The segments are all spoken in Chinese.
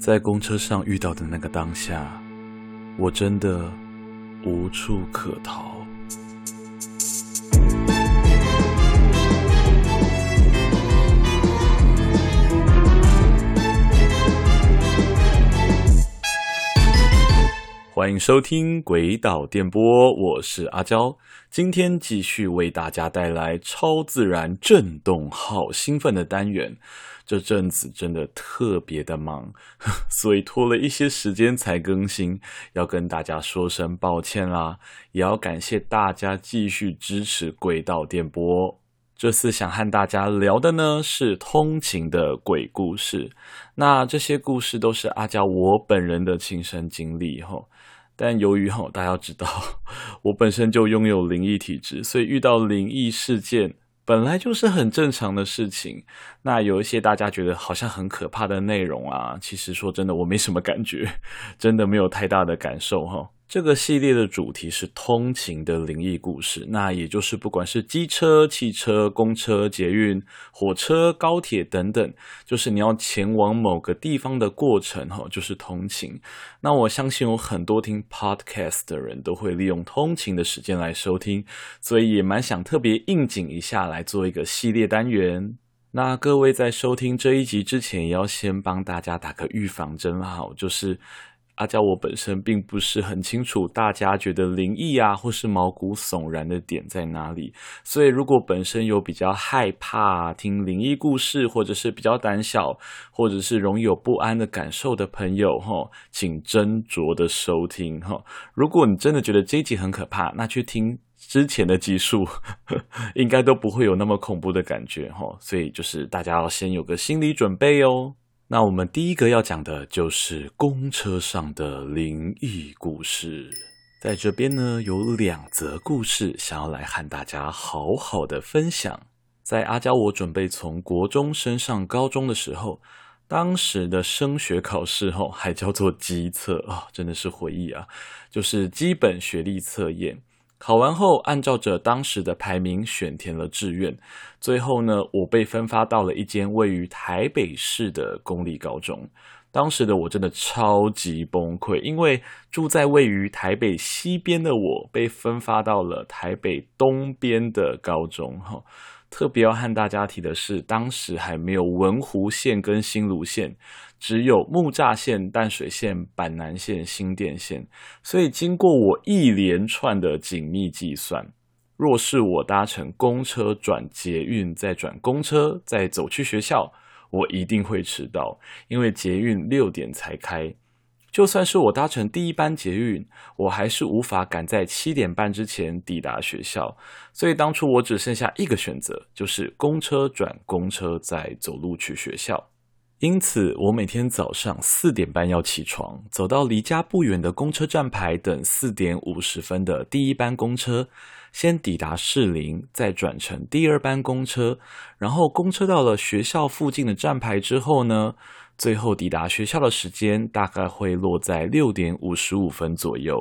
在公车上遇到的那个当下，我真的无处可逃。欢迎收听《诡岛电波》，我是阿娇，今天继续为大家带来超自然震动、好兴奋的单元。这阵子真的特别的忙，所以拖了一些时间才更新，要跟大家说声抱歉啦。也要感谢大家继续支持《诡岛电波》。这次想和大家聊的呢，是通勤的鬼故事。那这些故事都是阿娇我本人的亲身经历吼。但由于吼，大家知道，我本身就拥有灵异体质，所以遇到灵异事件本来就是很正常的事情。那有一些大家觉得好像很可怕的内容啊，其实说真的，我没什么感觉，真的没有太大的感受哈。这个系列的主题是通勤的灵异故事，那也就是不管是机车、汽车、公车、捷运、火车、高铁等等，就是你要前往某个地方的过程，哈，就是通勤。那我相信有很多听 podcast 的人都会利用通勤的时间来收听，所以也蛮想特别应景一下来做一个系列单元。那各位在收听这一集之前，也要先帮大家打个预防针，哈，就是。阿交我本身并不是很清楚大家觉得灵异啊，或是毛骨悚然的点在哪里，所以如果本身有比较害怕听灵异故事，或者是比较胆小，或者是容易有不安的感受的朋友，哈，请斟酌的收听哈。如果你真的觉得这一集很可怕，那去听之前的集数，应该都不会有那么恐怖的感觉哈。所以就是大家要先有个心理准备哦。那我们第一个要讲的就是公车上的灵异故事。在这边呢，有两则故事想要来和大家好好的分享。在阿娇我准备从国中升上高中的时候，当时的升学考试吼还叫做基测啊，真的是回忆啊，就是基本学历测验。考完后，按照着当时的排名选填了志愿，最后呢，我被分发到了一间位于台北市的公立高中。当时的我真的超级崩溃，因为住在位于台北西边的我，被分发到了台北东边的高中。哈，特别要和大家提的是，当时还没有文湖线跟新芦线。只有木栅线、淡水线、板南线、新店线，所以经过我一连串的紧密计算，若是我搭乘公车转捷运，再转公车，再走去学校，我一定会迟到，因为捷运六点才开。就算是我搭乘第一班捷运，我还是无法赶在七点半之前抵达学校。所以当初我只剩下一个选择，就是公车转公车，再走路去学校。因此，我每天早上四点半要起床，走到离家不远的公车站牌等四点五十分的第一班公车，先抵达士林，再转乘第二班公车，然后公车到了学校附近的站牌之后呢，最后抵达学校的时间大概会落在六点五十五分左右。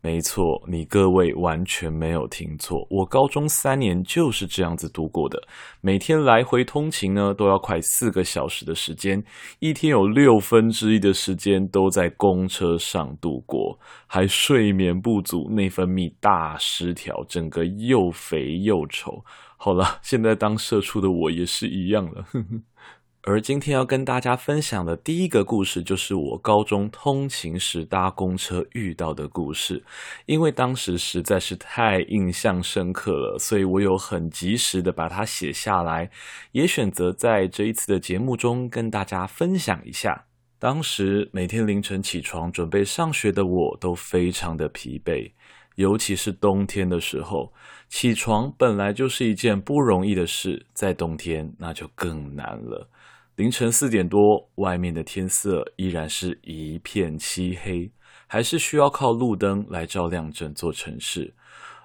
没错，你各位完全没有听错，我高中三年就是这样子度过的。每天来回通勤呢，都要快四个小时的时间，一天有六分之一的时间都在公车上度过，还睡眠不足，内分泌大失调，整个又肥又丑。好了，现在当社畜的我也是一样了。呵 呵而今天要跟大家分享的第一个故事，就是我高中通勤时搭公车遇到的故事。因为当时实在是太印象深刻了，所以我有很及时的把它写下来，也选择在这一次的节目中跟大家分享一下。当时每天凌晨起床准备上学的我都非常的疲惫，尤其是冬天的时候，起床本来就是一件不容易的事，在冬天那就更难了。凌晨四点多，外面的天色依然是一片漆黑，还是需要靠路灯来照亮整座城市。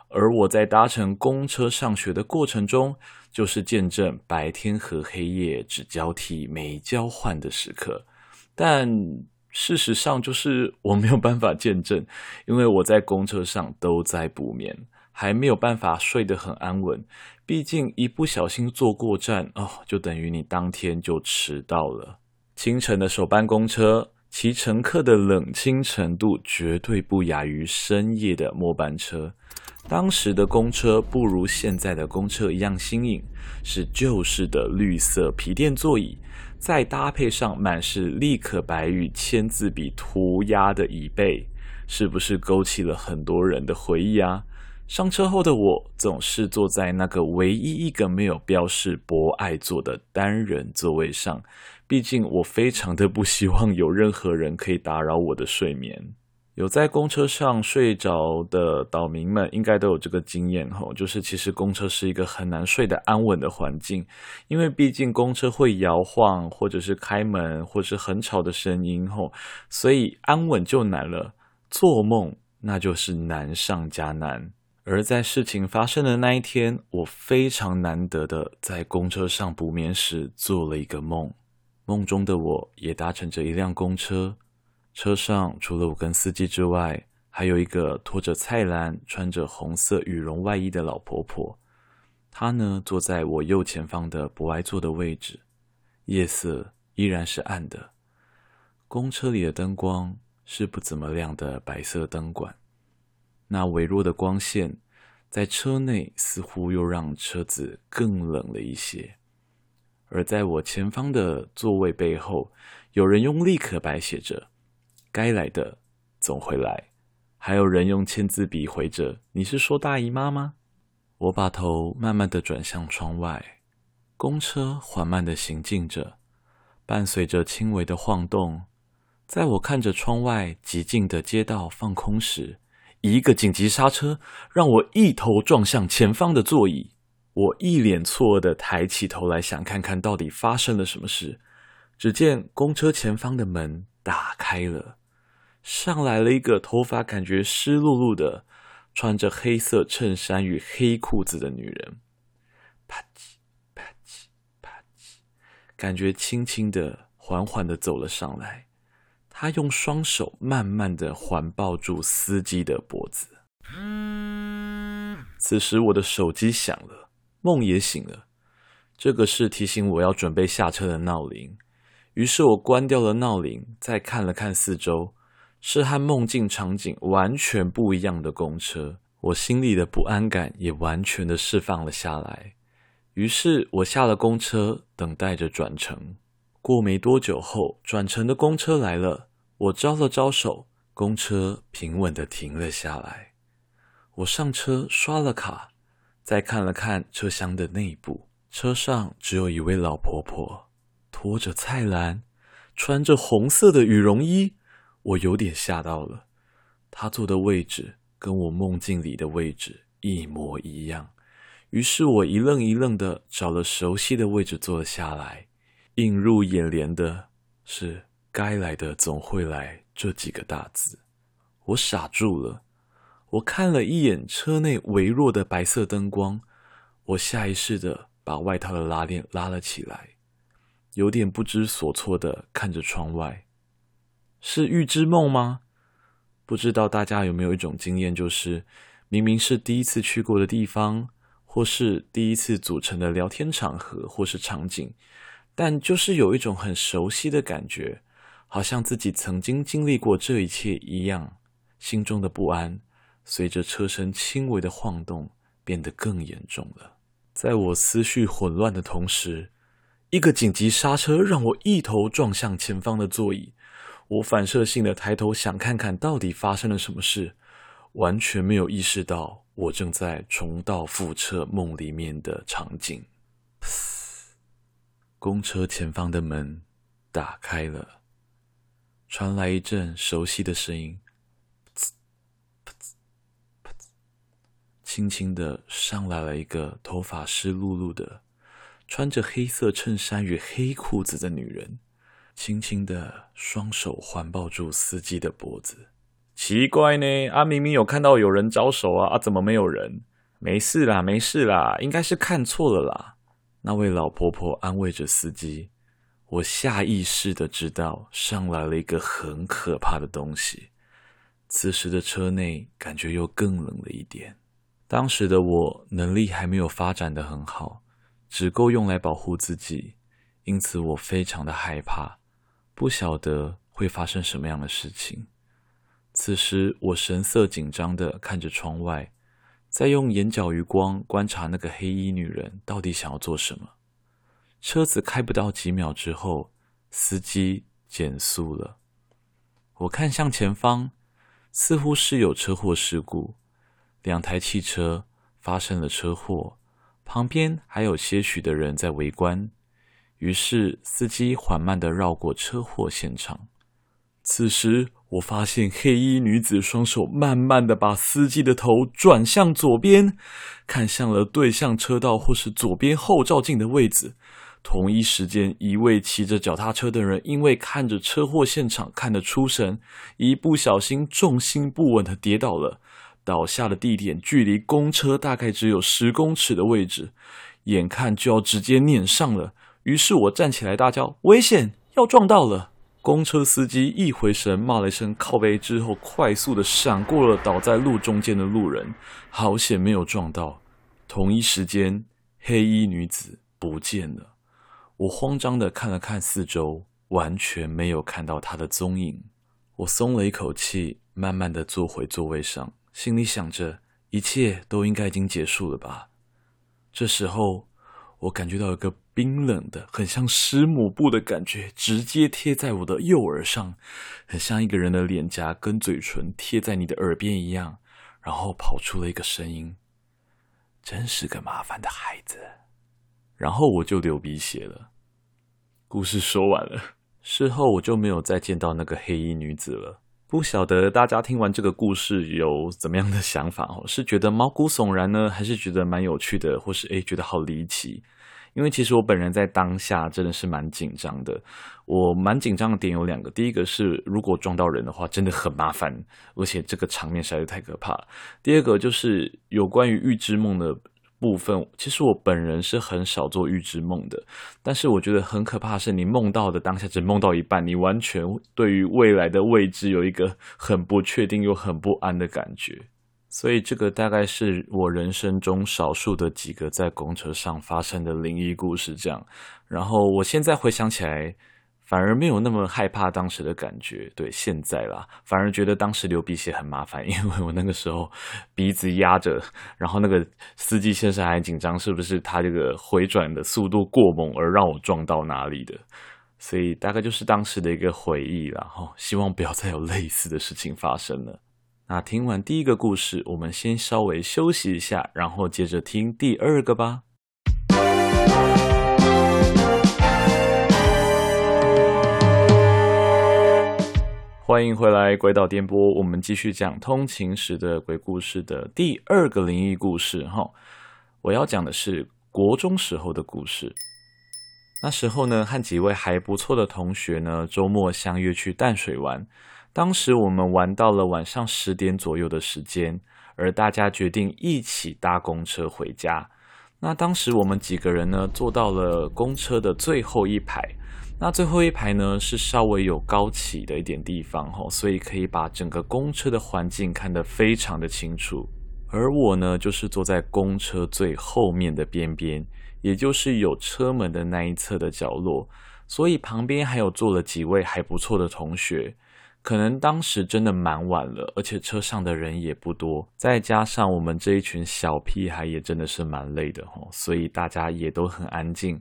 而我在搭乘公车上学的过程中，就是见证白天和黑夜只交替没交换的时刻。但事实上，就是我没有办法见证，因为我在公车上都在补眠。还没有办法睡得很安稳，毕竟一不小心坐过站哦，就等于你当天就迟到了。清晨的首班公车，其乘客的冷清程度绝对不亚于深夜的末班车。当时的公车不如现在的公车一样新颖，是旧式的绿色皮垫座椅，再搭配上满是立可白与签字笔涂鸦的椅背，是不是勾起了很多人的回忆啊？上车后的我总是坐在那个唯一一个没有标示博爱座的单人座位上，毕竟我非常的不希望有任何人可以打扰我的睡眠。有在公车上睡着的岛民们，应该都有这个经验吼，就是其实公车是一个很难睡得安稳的环境，因为毕竟公车会摇晃，或者是开门，或是很吵的声音吼，所以安稳就难了，做梦那就是难上加难。而在事情发生的那一天，我非常难得的在公车上补眠时做了一个梦。梦中的我也搭乘着一辆公车，车上除了我跟司机之外，还有一个拖着菜篮、穿着红色羽绒外衣的老婆婆。她呢，坐在我右前方的不爱坐的位置。夜色依然是暗的，公车里的灯光是不怎么亮的白色灯管。那微弱的光线在车内似乎又让车子更冷了一些，而在我前方的座位背后，有人用立可白写着“该来的总会来”，还有人用签字笔回着“你是说大姨妈吗？”我把头慢慢的转向窗外，公车缓慢的行进着，伴随着轻微的晃动。在我看着窗外寂静的街道放空时，一个紧急刹车，让我一头撞向前方的座椅。我一脸错愕地抬起头来，想看看到底发生了什么事。只见公车前方的门打开了，上来了一个头发感觉湿漉漉的、穿着黑色衬衫与黑裤子的女人。啪叽啪叽啪叽，感觉轻轻的、缓缓的走了上来。他用双手慢慢的环抱住司机的脖子。此时我的手机响了，梦也醒了。这个是提醒我要准备下车的闹铃。于是我关掉了闹铃，再看了看四周，是和梦境场景完全不一样的公车。我心里的不安感也完全的释放了下来。于是我下了公车，等待着转乘。过没多久后，转乘的公车来了。我招了招手，公车平稳地停了下来。我上车刷了卡，再看了看车厢的内部，车上只有一位老婆婆，拖着菜篮，穿着红色的羽绒衣。我有点吓到了。她坐的位置跟我梦境里的位置一模一样，于是我一愣一愣地找了熟悉的位置坐了下来。映入眼帘的是“该来的总会来”这几个大字，我傻住了。我看了一眼车内微弱的白色灯光，我下意识的把外套的拉链拉了起来，有点不知所措的看着窗外。是预知梦吗？不知道大家有没有一种经验，就是明明是第一次去过的地方，或是第一次组成的聊天场合，或是场景。但就是有一种很熟悉的感觉，好像自己曾经经历过这一切一样。心中的不安随着车身轻微的晃动变得更严重了。在我思绪混乱的同时，一个紧急刹车让我一头撞向前方的座椅。我反射性的抬头想看看到底发生了什么事，完全没有意识到我正在重蹈覆辙梦里面的场景。公车前方的门打开了，传来一阵熟悉的声音，噗呲，噗呲，噗呲，轻轻的上来了一个头发湿漉漉的、穿着黑色衬衫与黑裤子的女人，轻轻的双手环抱住司机的脖子。奇怪呢，啊，明明有看到有人招手啊，啊，怎么没有人？没事啦，没事啦，应该是看错了啦。那位老婆婆安慰着司机，我下意识的知道上来了一个很可怕的东西。此时的车内感觉又更冷了一点。当时的我能力还没有发展的很好，只够用来保护自己，因此我非常的害怕。不晓得会发生什么样的事情。此时，我神色紧张地看着窗外，在用眼角余光观察那个黑衣女人到底想要做什么。车子开不到几秒之后，司机减速了。我看向前方，似乎是有车祸事故，两台汽车发生了车祸，旁边还有些许的人在围观。于是，司机缓慢地绕过车祸现场。此时，我发现黑衣女子双手慢慢地把司机的头转向左边，看向了对向车道或是左边后照镜的位置。同一时间，一位骑着脚踏车的人因为看着车祸现场看得出神，一不小心重心不稳地跌倒了。倒下的地点距离公车大概只有十公尺的位置，眼看就要直接碾上了。于是我站起来大叫：“危险！要撞到了！”公车司机一回神，骂了一声“靠背”之后，快速的闪过了倒在路中间的路人，好险没有撞到。同一时间，黑衣女子不见了。我慌张的看了看四周，完全没有看到他的踪影。我松了一口气，慢慢的坐回座位上，心里想着一切都应该已经结束了吧。这时候，我感觉到一个。冰冷的，很像湿抹布的感觉，直接贴在我的右耳上，很像一个人的脸颊跟嘴唇贴在你的耳边一样。然后跑出了一个声音：“真是个麻烦的孩子。”然后我就流鼻血了。故事说完了，事后我就没有再见到那个黑衣女子了。不晓得大家听完这个故事有怎么样的想法哦？是觉得毛骨悚然呢，还是觉得蛮有趣的，或是诶觉得好离奇？因为其实我本人在当下真的是蛮紧张的，我蛮紧张的点有两个，第一个是如果撞到人的话真的很麻烦，而且这个场面实在是太可怕。第二个就是有关于预知梦的部分，其实我本人是很少做预知梦的，但是我觉得很可怕的是你梦到的当下只梦到一半，你完全对于未来的未知有一个很不确定又很不安的感觉。所以这个大概是我人生中少数的几个在公车上发生的灵异故事，这样。然后我现在回想起来，反而没有那么害怕当时的感觉。对，现在啦，反而觉得当时流鼻血很麻烦，因为我那个时候鼻子压着，然后那个司机先生还紧张，是不是他这个回转的速度过猛而让我撞到哪里的？所以大概就是当时的一个回忆啦。哈，希望不要再有类似的事情发生了。那听完第一个故事，我们先稍微休息一下，然后接着听第二个吧。欢迎回来，鬼岛电波，我们继续讲通勤时的鬼故事的第二个灵异故事。哈，我要讲的是国中时候的故事。那时候呢，和几位还不错的同学呢，周末相约去淡水玩。当时我们玩到了晚上十点左右的时间，而大家决定一起搭公车回家。那当时我们几个人呢，坐到了公车的最后一排。那最后一排呢，是稍微有高起的一点地方吼，所以可以把整个公车的环境看得非常的清楚。而我呢，就是坐在公车最后面的边边，也就是有车门的那一侧的角落，所以旁边还有坐了几位还不错的同学。可能当时真的蛮晚了，而且车上的人也不多，再加上我们这一群小屁孩也真的是蛮累的吼，所以大家也都很安静。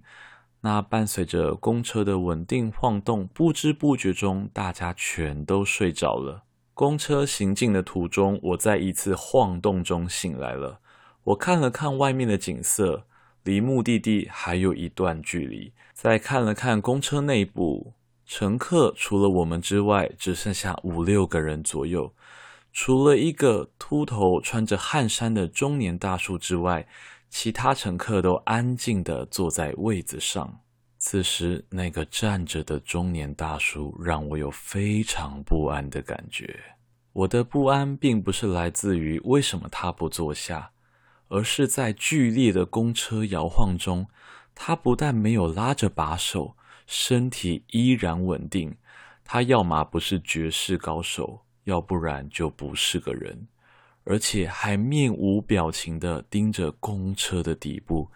那伴随着公车的稳定晃动，不知不觉中大家全都睡着了。公车行进的途中，我在一次晃动中醒来了。我看了看外面的景色，离目的地还有一段距离。再看了看公车内部。乘客除了我们之外，只剩下五六个人左右。除了一个秃头、穿着汗衫的中年大叔之外，其他乘客都安静地坐在位子上。此时，那个站着的中年大叔让我有非常不安的感觉。我的不安并不是来自于为什么他不坐下，而是在剧烈的公车摇晃中，他不但没有拉着把手。身体依然稳定，他要么不是绝世高手，要不然就不是个人，而且还面无表情地盯着公车的底部，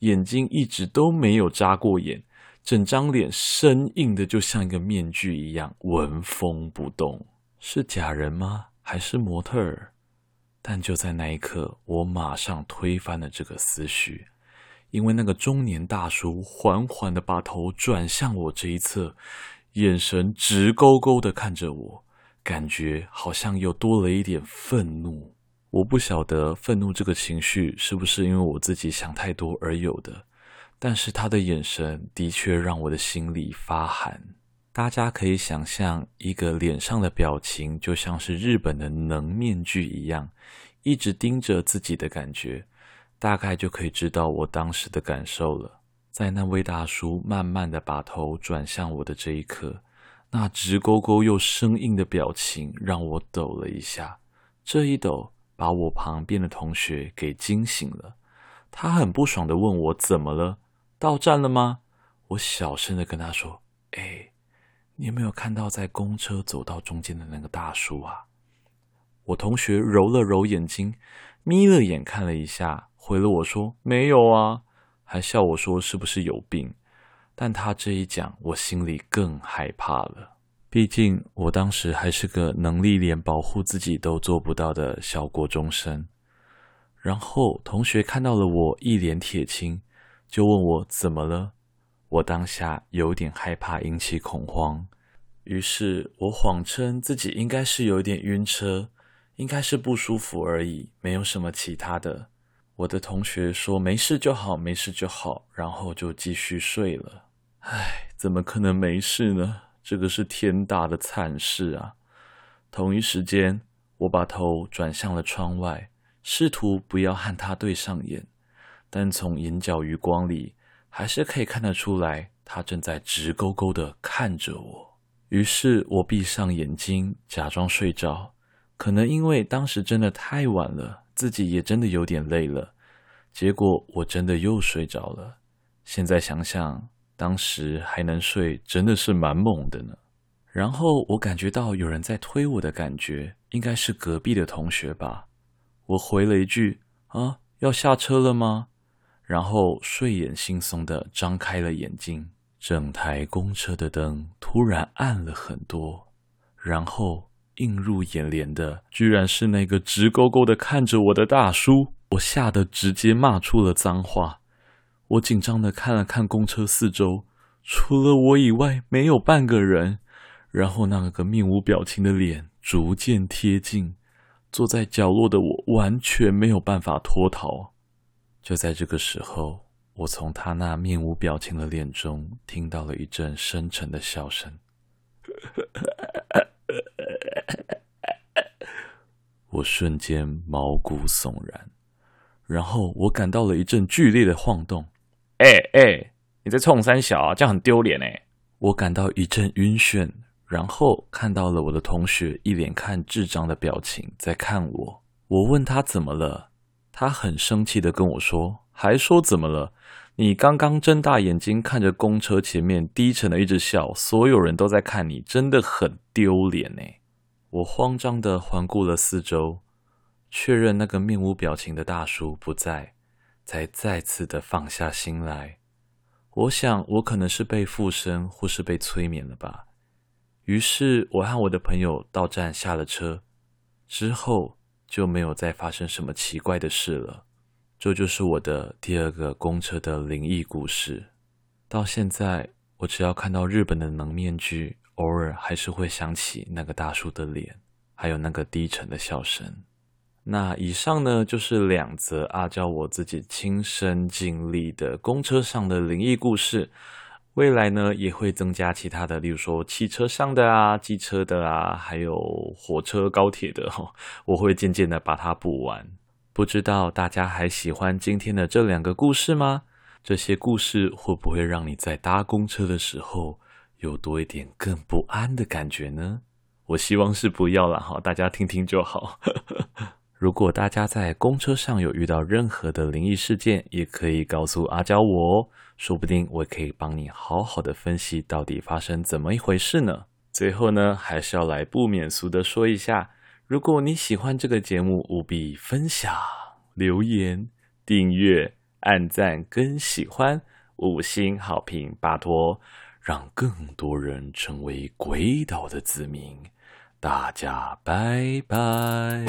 眼睛一直都没有眨过眼，整张脸生硬的就像一个面具一样，纹风不动。是假人吗？还是模特儿？但就在那一刻，我马上推翻了这个思绪，因为那个中年大叔缓缓的把头转向我这一侧，眼神直勾勾的看着我，感觉好像又多了一点愤怒。我不晓得愤怒这个情绪是不是因为我自己想太多而有的，但是他的眼神的确让我的心里发寒。大家可以想象，一个脸上的表情就像是日本的能面具一样，一直盯着自己的感觉，大概就可以知道我当时的感受了。在那位大叔慢慢的把头转向我的这一刻，那直勾勾又生硬的表情让我抖了一下。这一抖，把我旁边的同学给惊醒了。他很不爽的问我怎么了？到站了吗？我小声的跟他说：“哎。”你有没有看到在公车走道中间的那个大叔啊？我同学揉了揉眼睛，眯了眼看了一下，回了我说：“没有啊。”还笑我说：“是不是有病？”但他这一讲，我心里更害怕了。毕竟我当时还是个能力连保护自己都做不到的小国中生。然后同学看到了我一脸铁青，就问我怎么了。我当下有点害怕，引起恐慌，于是我谎称自己应该是有点晕车，应该是不舒服而已，没有什么其他的。我的同学说没事就好，没事就好，然后就继续睡了。唉，怎么可能没事呢？这个是天大的惨事啊！同一时间，我把头转向了窗外，试图不要和他对上眼，但从眼角余光里。还是可以看得出来，他正在直勾勾地看着我。于是我闭上眼睛，假装睡着。可能因为当时真的太晚了，自己也真的有点累了。结果我真的又睡着了。现在想想，当时还能睡，真的是蛮猛的呢。然后我感觉到有人在推我的感觉，应该是隔壁的同学吧。我回了一句：“啊，要下车了吗？”然后睡眼惺忪地张开了眼睛，整台公车的灯突然暗了很多，然后映入眼帘的居然是那个直勾勾地看着我的大叔，我吓得直接骂出了脏话。我紧张地看了看公车四周，除了我以外没有半个人，然后那个面无表情的脸逐渐贴近，坐在角落的我完全没有办法脱逃。就在这个时候，我从他那面无表情的脸中听到了一阵深沉的笑声。我瞬间毛骨悚然，然后我感到了一阵剧烈的晃动。哎哎，你在冲三小啊？这样很丢脸哎！我感到一阵晕眩，然后看到了我的同学一脸看智障的表情在看我。我问他怎么了？他很生气的跟我说：“还说怎么了？你刚刚睁大眼睛看着公车前面，低沉的一直笑，所有人都在看你，真的很丢脸呢。”我慌张的环顾了四周，确认那个面无表情的大叔不在，才再次的放下心来。我想，我可能是被附身或是被催眠了吧。于是，我和我的朋友到站下了车，之后。就没有再发生什么奇怪的事了。这就是我的第二个公车的灵异故事。到现在，我只要看到日本的能面具，偶尔还是会想起那个大叔的脸，还有那个低沉的笑声。那以上呢，就是两则阿娇我自己亲身经历的公车上的灵异故事。未来呢，也会增加其他的，例如说汽车上的啊、机车的啊，还有火车、高铁的哈，我会渐渐的把它补完。不知道大家还喜欢今天的这两个故事吗？这些故事会不会让你在搭公车的时候有多一点更不安的感觉呢？我希望是不要了哈，大家听听就好。如果大家在公车上有遇到任何的灵异事件，也可以告诉阿娇我哦，说不定我可以帮你好好的分析到底发生怎么一回事呢。最后呢，还是要来不免俗的说一下，如果你喜欢这个节目，务必分享、留言、订阅、按赞跟喜欢。五星好评，拜托，让更多人成为鬼岛的子民。大家拜拜。